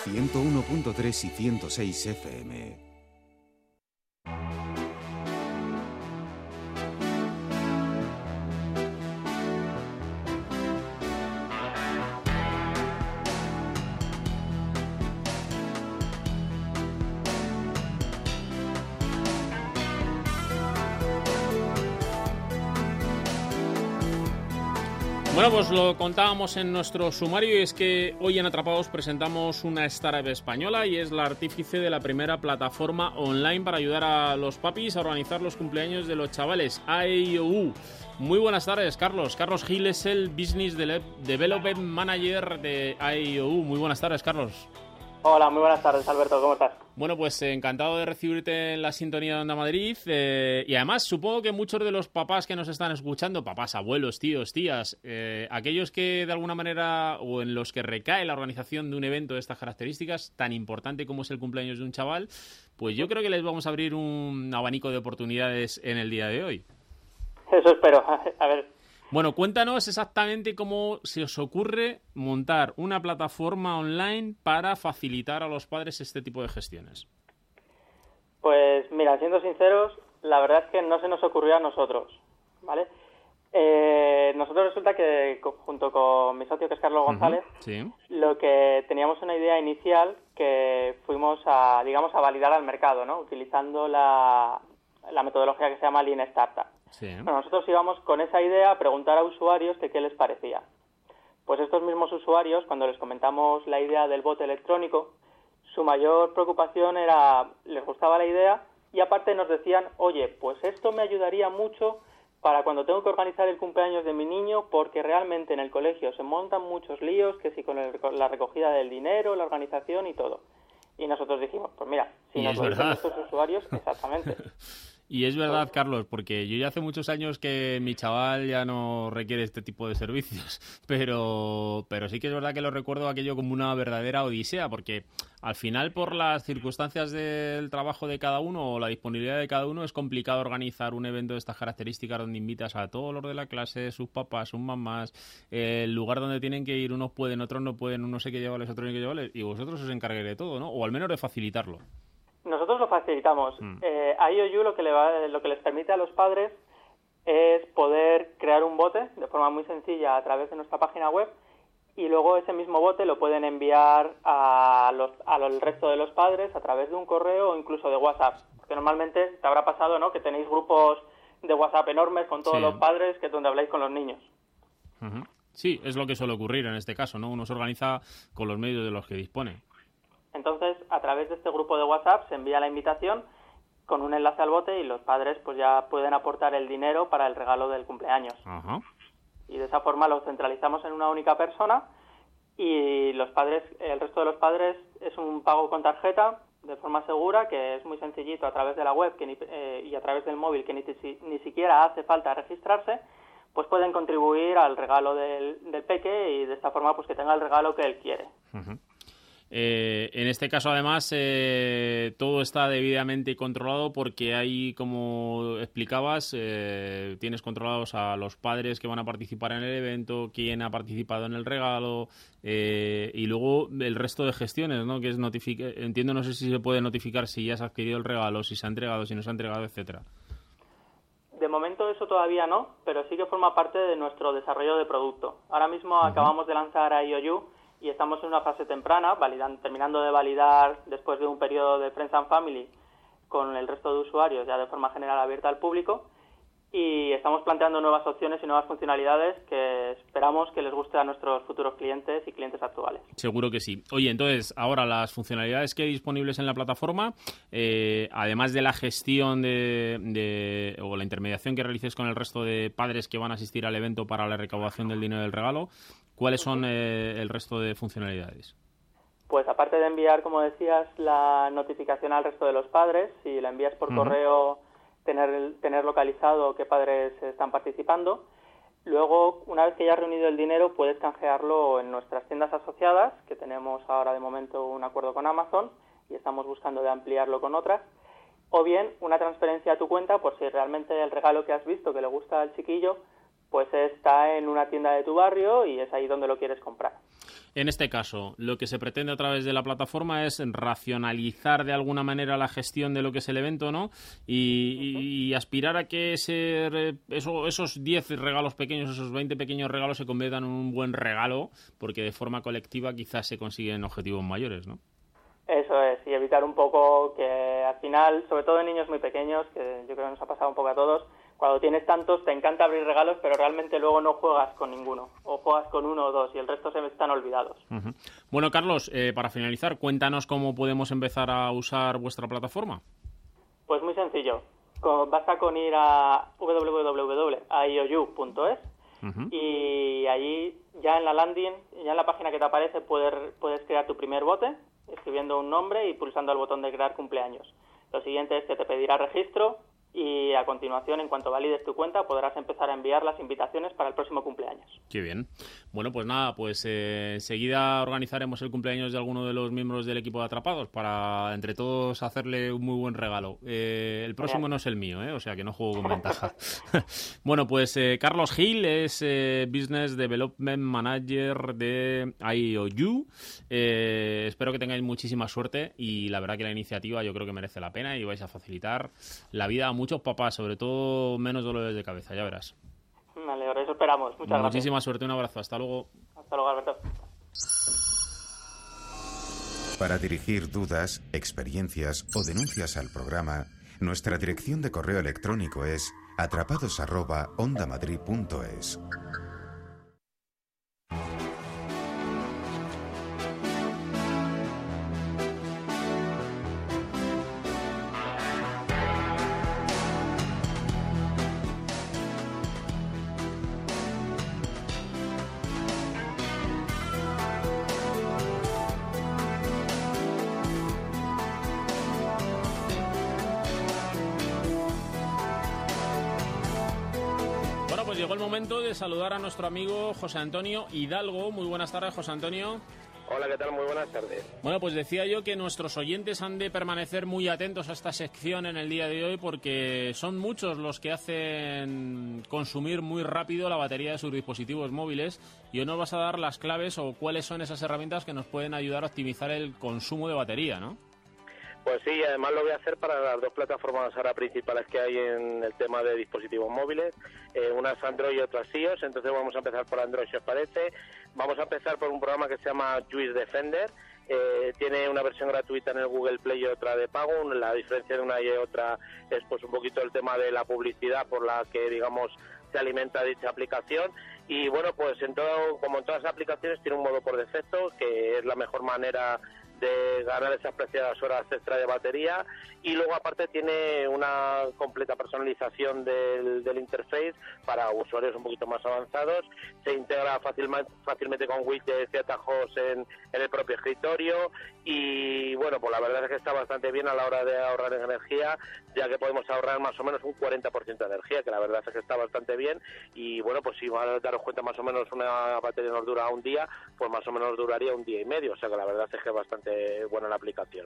101.3 y 106 FM. Bueno, pues lo contábamos en nuestro sumario y es que hoy en Atrapados presentamos una startup española y es la artífice de la primera plataforma online para ayudar a los papis a organizar los cumpleaños de los chavales, AIOU. Muy buenas tardes, Carlos. Carlos Gil es el Business Development Manager de AIOU. Muy buenas tardes, Carlos. Hola, muy buenas tardes, Alberto. ¿Cómo estás? Bueno, pues eh, encantado de recibirte en la sintonía de Onda Madrid. eh, y además, supongo que muchos de los papás que nos están escuchando, papás, abuelos, tíos, tías, eh, aquellos que de alguna manera o en los que recae la organización de un evento de estas características, tan importante como es el cumpleaños de un chaval, pues yo creo que les vamos a abrir un abanico de oportunidades en el día de hoy. Eso espero. A ver, Bueno, cuéntanos exactamente cómo se os ocurre montar una plataforma online para facilitar a los padres este tipo de gestiones. pues mira, siendo sinceros, la verdad es que no se nos ocurrió a nosotros, ¿vale? Eh, nosotros resulta que junto con mi socio, que es Carlos González, Sí. lo que teníamos una idea inicial que fuimos a, digamos, a validar al mercado, ¿no? Utilizando la, la metodología que se llama Lean Startup. Sí. Bueno, nosotros íbamos con esa idea a preguntar a usuarios que qué les parecía. Pues estos mismos usuarios, cuando les comentamos la idea del voto electrónico, su mayor preocupación era, les gustaba la idea y aparte nos decían, oye, pues esto me ayudaría mucho para cuando tengo que organizar el cumpleaños de mi niño porque realmente en el colegio se montan muchos líos, que si con el- la recogida del dinero, la organización y todo. Y nosotros dijimos, pues mira, si nos lo dicen estos usuarios, exactamente. Y es verdad, Carlos, porque yo ya hace muchos años que mi chaval ya no requiere este tipo de servicios, pero, pero sí que es verdad que lo recuerdo aquello como una verdadera odisea, porque al final por las circunstancias del trabajo de cada uno o la disponibilidad de cada uno es complicado organizar un evento de estas características donde invitas a todos los de la clase, sus papás, sus mamás, el lugar donde tienen que ir, unos pueden, otros no pueden, unos hay que llevarles, otros no hay que llevarles, y vosotros os encarguéis de todo, ¿no? O al menos de facilitarlo. Nosotros lo facilitamos. Mm. Eh, IOU lo que, le va- lo que les permite a los padres es poder crear un bote de forma muy sencilla a través de nuestra página web y luego ese mismo bote lo pueden enviar a los, al resto de los padres a través de un correo o incluso de WhatsApp. Porque normalmente te habrá pasado ¿no? que tenéis grupos de WhatsApp enormes con todos Sí. los padres que es donde habláis con los niños. Sí, es lo que suele ocurrir en este caso, ¿no? Uno se organiza con los medios de los que dispone. Entonces, a través de este grupo de WhatsApp se envía la invitación con un enlace al bote y los padres pues ya pueden aportar el dinero para el regalo del cumpleaños. Ajá. Y de esa forma lo centralizamos en una única persona y los padres, el resto de los padres es un pago con tarjeta de forma segura, que es muy sencillito a través de la web que ni- eh, y a través del móvil, que ni, ni siquiera hace falta registrarse, pues pueden contribuir al regalo del, del peque y de esta forma pues que tenga el regalo que él quiere. Eh, en este caso, además, eh, todo está debidamente controlado porque hay, como explicabas, eh, tienes controlados a los padres que van a participar en el evento, quién ha participado en el regalo eh, y luego el resto de gestiones, ¿no? Que es notificar, entiendo, no sé si se puede notificar si ya se ha adquirido el regalo, si se ha entregado, si no se ha entregado, etcétera. De momento eso todavía no, pero sí que forma parte de nuestro desarrollo de producto. Ahora mismo acabamos de lanzar a IOU y estamos en una fase temprana, validan- terminando de validar después de un periodo de Friends and Family con el resto de usuarios ya de forma general abierta al público y estamos planteando nuevas opciones y nuevas funcionalidades que esperamos que les guste a nuestros futuros clientes y clientes actuales. Seguro que sí. Oye, entonces, ahora las funcionalidades que hay disponibles en la plataforma, eh, además de la gestión de, de- o la intermediación que realices con el resto de padres que van a asistir al evento para la recaudación del dinero del regalo, ¿cuáles son eh, el resto de funcionalidades? Pues aparte de enviar, como decías, la notificación al resto de los padres, si la envías por correo, tener, tener localizado qué padres están participando. Luego, una vez que ya has reunido el dinero, puedes canjearlo en nuestras tiendas asociadas, que tenemos ahora de momento un acuerdo con Amazon y estamos buscando de ampliarlo con otras. O bien una transferencia a tu cuenta por si realmente el regalo que has visto que le gusta al chiquillo, pues está en una tienda de tu barrio y es ahí donde lo quieres comprar. En este caso, lo que se pretende a través de la plataforma es racionalizar de alguna manera la gestión de lo que es el evento, ¿no? Y, y- y aspirar a que ese, eso- esos 10 regalos pequeños, esos 20 pequeños regalos se conviertan en un buen regalo, porque de forma colectiva quizás se consiguen objetivos mayores, ¿no? Eso es, y evitar un poco que al final, sobre todo en niños muy pequeños, que yo creo que nos ha pasado un poco a todos, cuando tienes tantos te encanta abrir regalos, pero realmente luego no juegas con ninguno, o juegas con uno o dos, y el resto se están olvidados. Bueno, Carlos, eh, para finalizar, cuéntanos cómo podemos empezar a usar vuestra plataforma. Pues muy sencillo, Con- basta con ir a www.iou.es y allí ya en la landing, ya en la página que te aparece puedes, puedes crear tu primer bote escribiendo un nombre y pulsando el botón de crear cumpleaños. Lo siguiente es que te pedirá registro y a continuación, en cuanto valides tu cuenta, podrás empezar a enviar las invitaciones para el próximo cumpleaños. Qué bien. Bueno, pues nada, pues eh, enseguida organizaremos el cumpleaños de alguno de los miembros del equipo de Atrapados para entre todos hacerle un muy buen regalo. Eh, el próximo no es el mío, ¿eh? o sea que no juego con ventaja. bueno, pues eh, Carlos Gil es Business Development Manager de IOU. Espero que tengáis muchísima suerte y la verdad que la iniciativa yo creo que merece la pena y vais a facilitar la vida a muchos papás, sobre todo menos dolores de cabeza, ya verás. Me alegro, eso esperamos. Muchas gracias. Muchísima suerte, un abrazo, hasta luego. Hasta luego, Alberto. Para dirigir dudas, experiencias o denuncias al programa, nuestra dirección de correo electrónico es atrapados@ondamadrid.es. de saludar a nuestro amigo José Antonio Hidalgo. Muy buenas tardes, José Antonio. Hola, ¿qué tal? Muy buenas tardes. Bueno, pues decía yo que nuestros oyentes han de permanecer muy atentos a esta sección en el día de hoy porque son muchos los que hacen consumir muy rápido la batería de sus dispositivos móviles y hoy nos vas a dar las claves o cuáles son esas herramientas que nos pueden ayudar a optimizar el consumo de batería, ¿no? Pues sí, además lo voy a hacer para las dos plataformas ahora principales que hay en el tema de dispositivos móviles. Eh, una es Android y otra es iOS, entonces vamos a empezar por Android si os parece. Vamos a empezar por un programa que se llama Juice Defender. Eh, tiene una versión gratuita en el Google Play y otra de pago. La diferencia de una y otra es pues un poquito el tema de la publicidad por la que digamos se alimenta dicha aplicación y bueno pues en todo como en todas las aplicaciones tiene un modo por defecto que es la mejor manera de ganar esas preciadas horas extra de batería y luego aparte tiene una completa personalización del, del interface para usuarios un poquito más avanzados, se integra fácilmente, fácilmente con widgets y atajos en, en el propio escritorio. Y bueno, pues la verdad es que está bastante bien a la hora de ahorrar en energía, ya que podemos ahorrar más o menos un 40% de energía, que la verdad es que está bastante bien. Y bueno, pues si van a daros cuenta más o menos una batería nos dura un día, pues más o menos duraría un día y medio, o sea que la verdad es que es bastante buena la aplicación.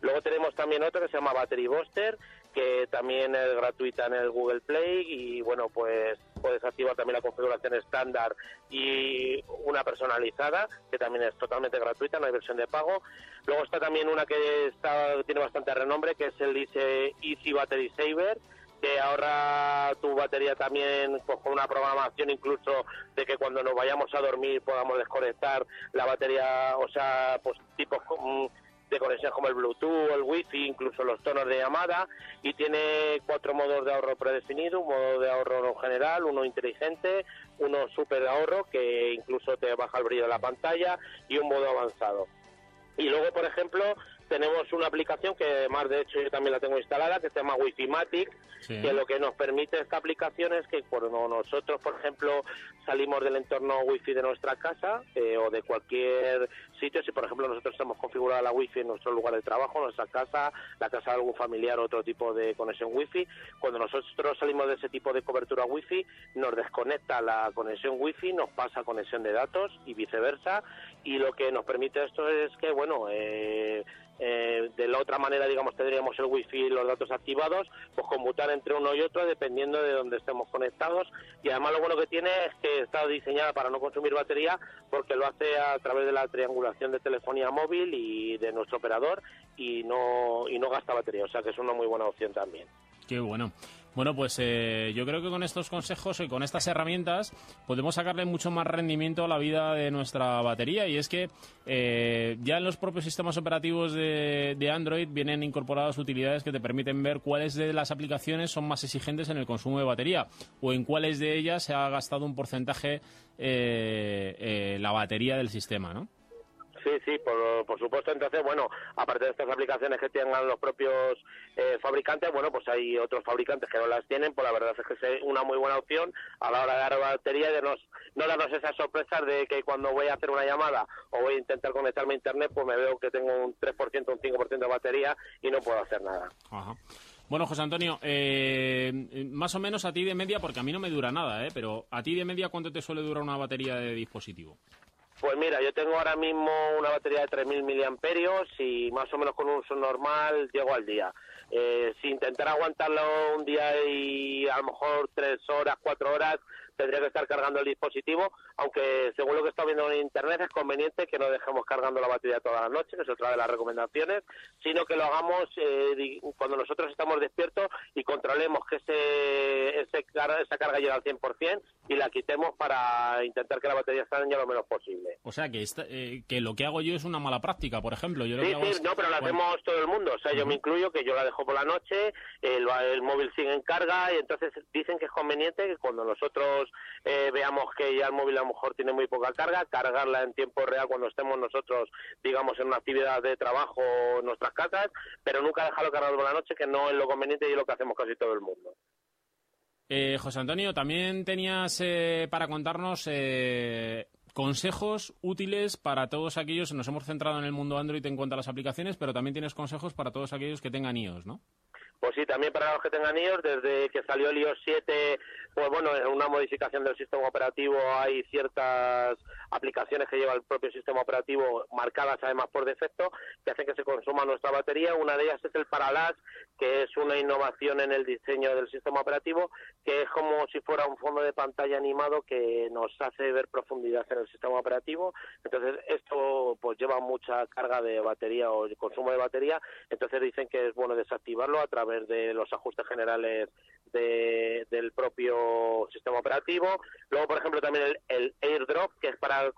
Luego tenemos también otra que se llama Battery Buster, que también es gratuita en el Google Play y bueno, pues puedes activar también la configuración estándar y una personalizada, que también es totalmente gratuita, no hay versión de pago. Luego está también una que está, tiene bastante renombre, que es el Easy Battery Saver, que ahorra tu batería también pues, con una programación incluso de que cuando nos vayamos a dormir podamos desconectar la batería, o sea, pues tipos de conexión como el Bluetooth, el Wi-Fi, incluso los tonos de llamada y tiene cuatro modos de ahorro predefinidos, un modo de ahorro general, uno inteligente, uno super ahorro que incluso te baja el brillo de la pantalla y un modo avanzado. Y luego, por ejemplo, tenemos una aplicación que además de hecho yo también la tengo instalada que se llama Wi-Fi Matic que lo que nos permite esta aplicación es que cuando nosotros por ejemplo salimos del entorno Wi-Fi de nuestra casa eh, o de cualquier sitio si por ejemplo nosotros hemos configurado la Wi-Fi en nuestro lugar de trabajo nuestra casa la casa de algún familiar otro tipo de conexión Wi-Fi cuando nosotros salimos de ese tipo de cobertura Wi-Fi nos desconecta la conexión Wi-Fi nos pasa conexión de datos y viceversa y lo que nos permite esto es que bueno eh, eh, de la otra manera, digamos, tendríamos el wifi y los datos activados, pues conmutar entre uno y otro dependiendo de donde estemos conectados. Y además lo bueno que tiene es que está diseñada para no consumir batería porque lo hace a través de la triangulación de telefonía móvil y de nuestro operador y no, y no gasta batería. O sea que es una muy buena opción también. Qué bueno. Bueno, pues eh, yo creo que con estos consejos y con estas herramientas podemos sacarle mucho más rendimiento a la vida de nuestra batería. Y es que eh, ya en los propios sistemas operativos de, de, Android vienen incorporadas utilidades que te permiten ver cuáles de las aplicaciones son más exigentes en el consumo de batería o en cuáles de ellas se ha gastado un porcentaje eh, la batería del sistema, ¿no? Sí, sí, por, supuesto. Entonces, bueno, aparte de estas aplicaciones que tengan los propios eh, fabricantes, bueno, pues hay otros fabricantes que no las tienen, pues la verdad es que es una muy buena opción a la hora de dar batería y de no darnos esas sorpresas de que cuando voy a hacer una llamada o voy a intentar conectarme a Internet, pues me veo que tengo un 3%, un 5% de batería y no puedo hacer nada. Bueno, José Antonio, eh, más o menos a ti de media, porque a mí no me dura nada, ¿eh? pero a ti de media, ¿cuánto te suele durar una batería de dispositivo? Pues mira, yo tengo ahora mismo una batería de 3.000 miliamperios y más o menos con un uso normal llego al día. Eh, si intentar aguantarlo un día y a lo mejor tres horas, cuatro horas, tendría que estar cargando el dispositivo, aunque según lo que está viendo en internet es conveniente que no dejemos cargando la batería toda la noche, que es otra de las recomendaciones, sino que lo hagamos eh, cuando nosotros estamos despiertos y controlemos que ese, ese esa carga llegue al 100% y la quitemos para intentar que la batería esté lo menos posible. O sea, que, eh, que lo que hago yo es una mala práctica, por ejemplo. Yo sí, sí, no, pero lo hacemos todo el mundo. O sea, yo me incluyo que yo la dejo por la noche, el, el móvil sigue en carga y entonces dicen que es conveniente que cuando nosotros eh, veamos que ya el móvil a lo mejor tiene muy poca carga, cargarla en tiempo real cuando estemos nosotros, digamos, en una actividad de trabajo en nuestras casas, pero nunca dejarlo cargado por la noche, que no es lo conveniente y es lo que hacemos casi todo el mundo. Eh, José Antonio, también tenías eh, para contarnos consejos útiles para todos aquellos, nos hemos centrado en el mundo Android en cuanto a las aplicaciones, pero también tienes consejos para todos aquellos que tengan iOS, ¿no? Pues sí, también para los que tengan iOS, desde que salió el iOS 7, pues bueno, en una modificación del sistema operativo hay ciertas aplicaciones que lleva el propio sistema operativo marcadas además por defecto que hacen que se consuma nuestra batería. Una de ellas es el Parallax, que es una innovación en el diseño del sistema operativo, que es como si fuera un fondo de pantalla animado que nos hace ver profundidad en el sistema operativo. Entonces, esto pues lleva mucha carga de batería o consumo de batería, entonces dicen que es bueno desactivarlo a través de los ajustes generales de- del propio sistema operativo. Luego, por ejemplo, también el, el AirDrop, que es para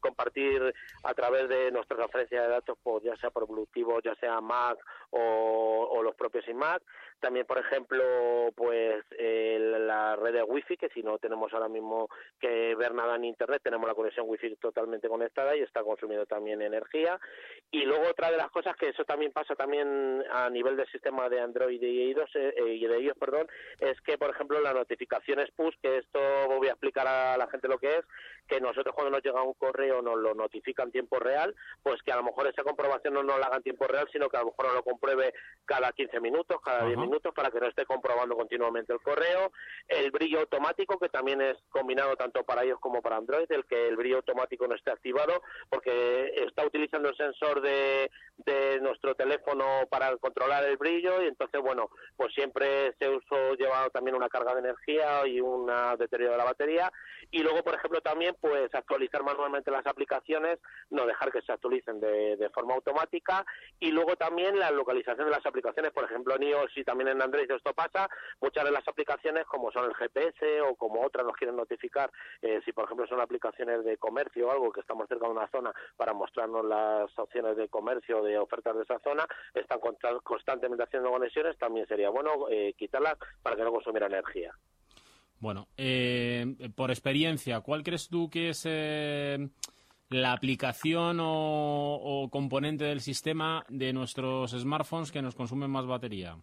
compartir a través de nuestra transferencia de datos, pues, ya sea por Bluetooth, ya sea Mac o, o los propios iMac. También, por ejemplo, pues el- la red de Wi-Fi, que si no tenemos ahora mismo que ver nada en Internet, tenemos la conexión Wi-Fi totalmente conectada y está consumiendo también energía. Y luego otra de las cosas que eso también pasa también a nivel del sistema de Android y iOS, eh, eh, y de iOS, perdón, es que, por ejemplo, las notificaciones push, que esto voy a explicar a la gente lo que es, que nosotros cuando nos llega un correo nos lo notifica en tiempo real, pues que a lo mejor esa comprobación no nos la haga en tiempo real, sino que a lo mejor nos lo compruebe cada 15 minutos, cada 10 Ajá. minutos, para que no esté comprobando continuamente el correo. El brillo automático, que también es combinado tanto para iOS como para Android, el que el brillo automático no esté activado, porque está utilizando el sensor de, de nuestro teléfono para controlar el brillo y entonces, bueno, pues siempre ese uso lleva también una carga de energía y un deterioro de la batería. Y luego, por ejemplo, también pues actualizar manualmente las aplicaciones, no dejar que se actualicen de, de forma automática. Y luego también la localización de las aplicaciones, por ejemplo, en iOS y también en Android esto pasa, muchas de las aplicaciones como son el GPS o como otras nos quieren notificar eh, si, por ejemplo, son aplicaciones de comercio o algo que estamos cerca de una zona para mostrarnos las opciones de comercio de ofertas de esa zona, están constantemente haciendo conexiones, también sería bueno eh, quitarlas para que no consumiera energía. Bueno, eh, por experiencia, ¿cuál crees tú que es eh, la aplicación o, o componente del sistema de nuestros smartphones que nos consumen más batería?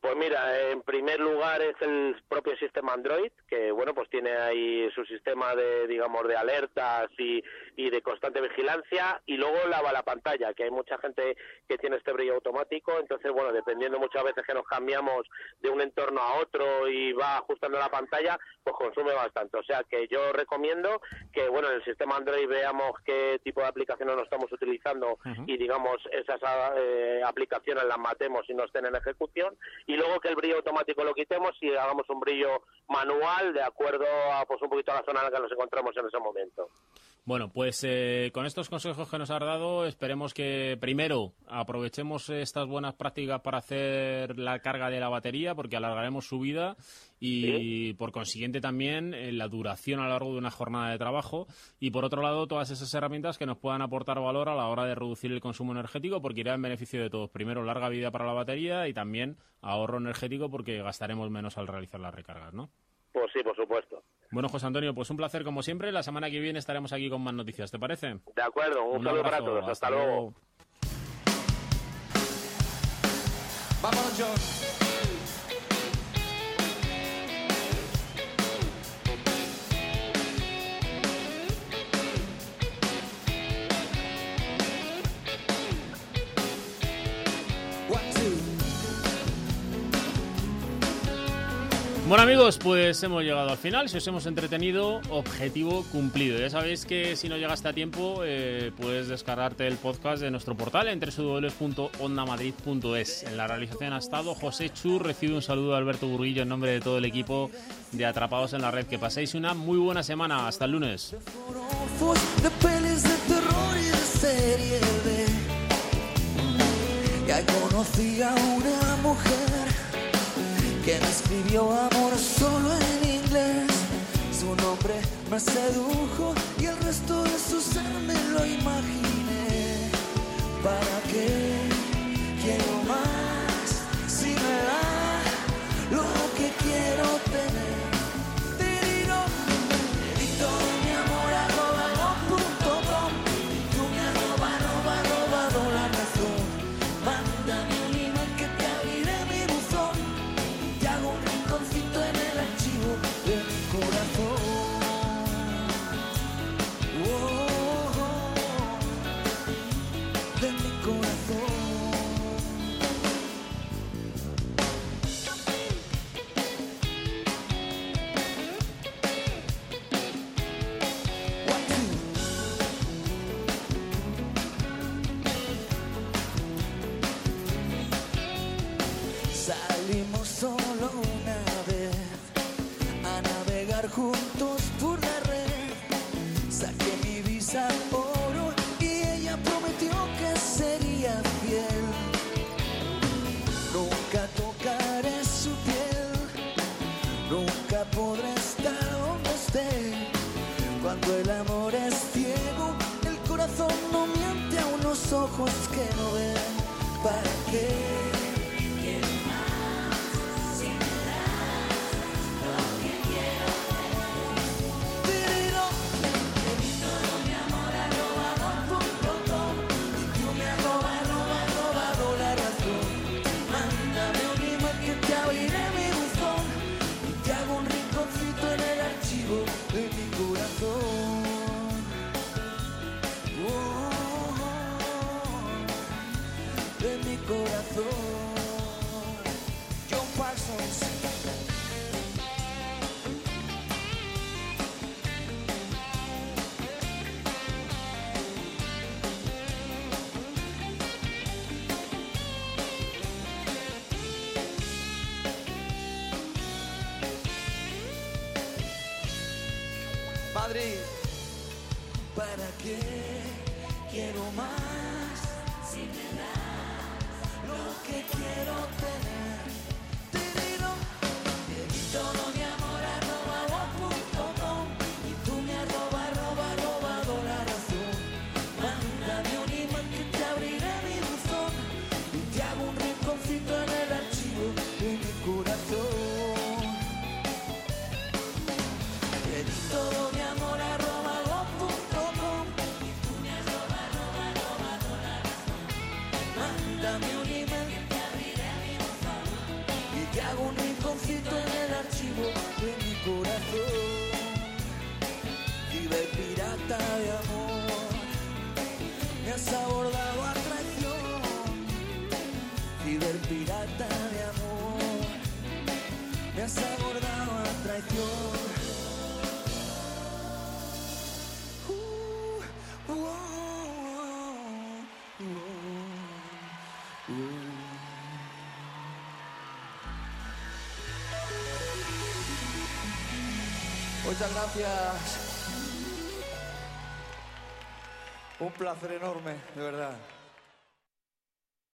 Pues mira, en primer lugar es el propio sistema Android, que bueno, pues tiene ahí su sistema de, digamos, de alertas y, y de constante vigilancia, y luego lava la pantalla, que hay mucha gente que tiene este brillo automático, entonces bueno, dependiendo muchas veces que nos cambiamos de un entorno a otro y va ajustando la pantalla, pues consume bastante. O sea que yo recomiendo que bueno, en el sistema Android veamos qué tipo de aplicaciones nos estamos utilizando y digamos esas eh, aplicaciones las matemos y no estén en ejecución y luego que el brillo automático lo quitemos y hagamos un brillo manual de acuerdo a pues un poquito a la zona en la que nos encontramos en ese momento. Bueno, pues eh, con estos consejos que nos has dado, esperemos que primero aprovechemos estas buenas prácticas para hacer la carga de la batería, porque alargaremos su vida y por consiguiente también eh, la duración a lo largo de una jornada de trabajo. Y por otro lado, todas esas herramientas que nos puedan aportar valor a la hora de reducir el consumo energético, porque irá en beneficio de todos. Primero, larga vida para la batería y también ahorro energético, porque gastaremos menos al realizar las recargas, ¿no? Pues sí, por supuesto. Bueno, José Antonio, pues un placer como siempre. La semana que viene estaremos aquí con más noticias, ¿te parece? De acuerdo, un, saludo para todos. Hasta, luego. Vámonos, John. Bueno amigos, pues hemos llegado al final. Si os hemos entretenido, objetivo cumplido. Ya sabéis que si no llegaste a tiempo, eh, puedes descargarte el podcast de nuestro portal en www.ondamadrid.es. En la realización ha estado José Chu. Recibe un saludo de Alberto Burguillo en nombre de todo el equipo de Atrapados en la Red. Que paséis una muy buena semana. Hasta el lunes. a me escribió amor solo en inglés. Su nombre me sedujo y el resto de su ser me lo imaginé. de mi corazón. Muchas gracias. Un placer enorme, de verdad.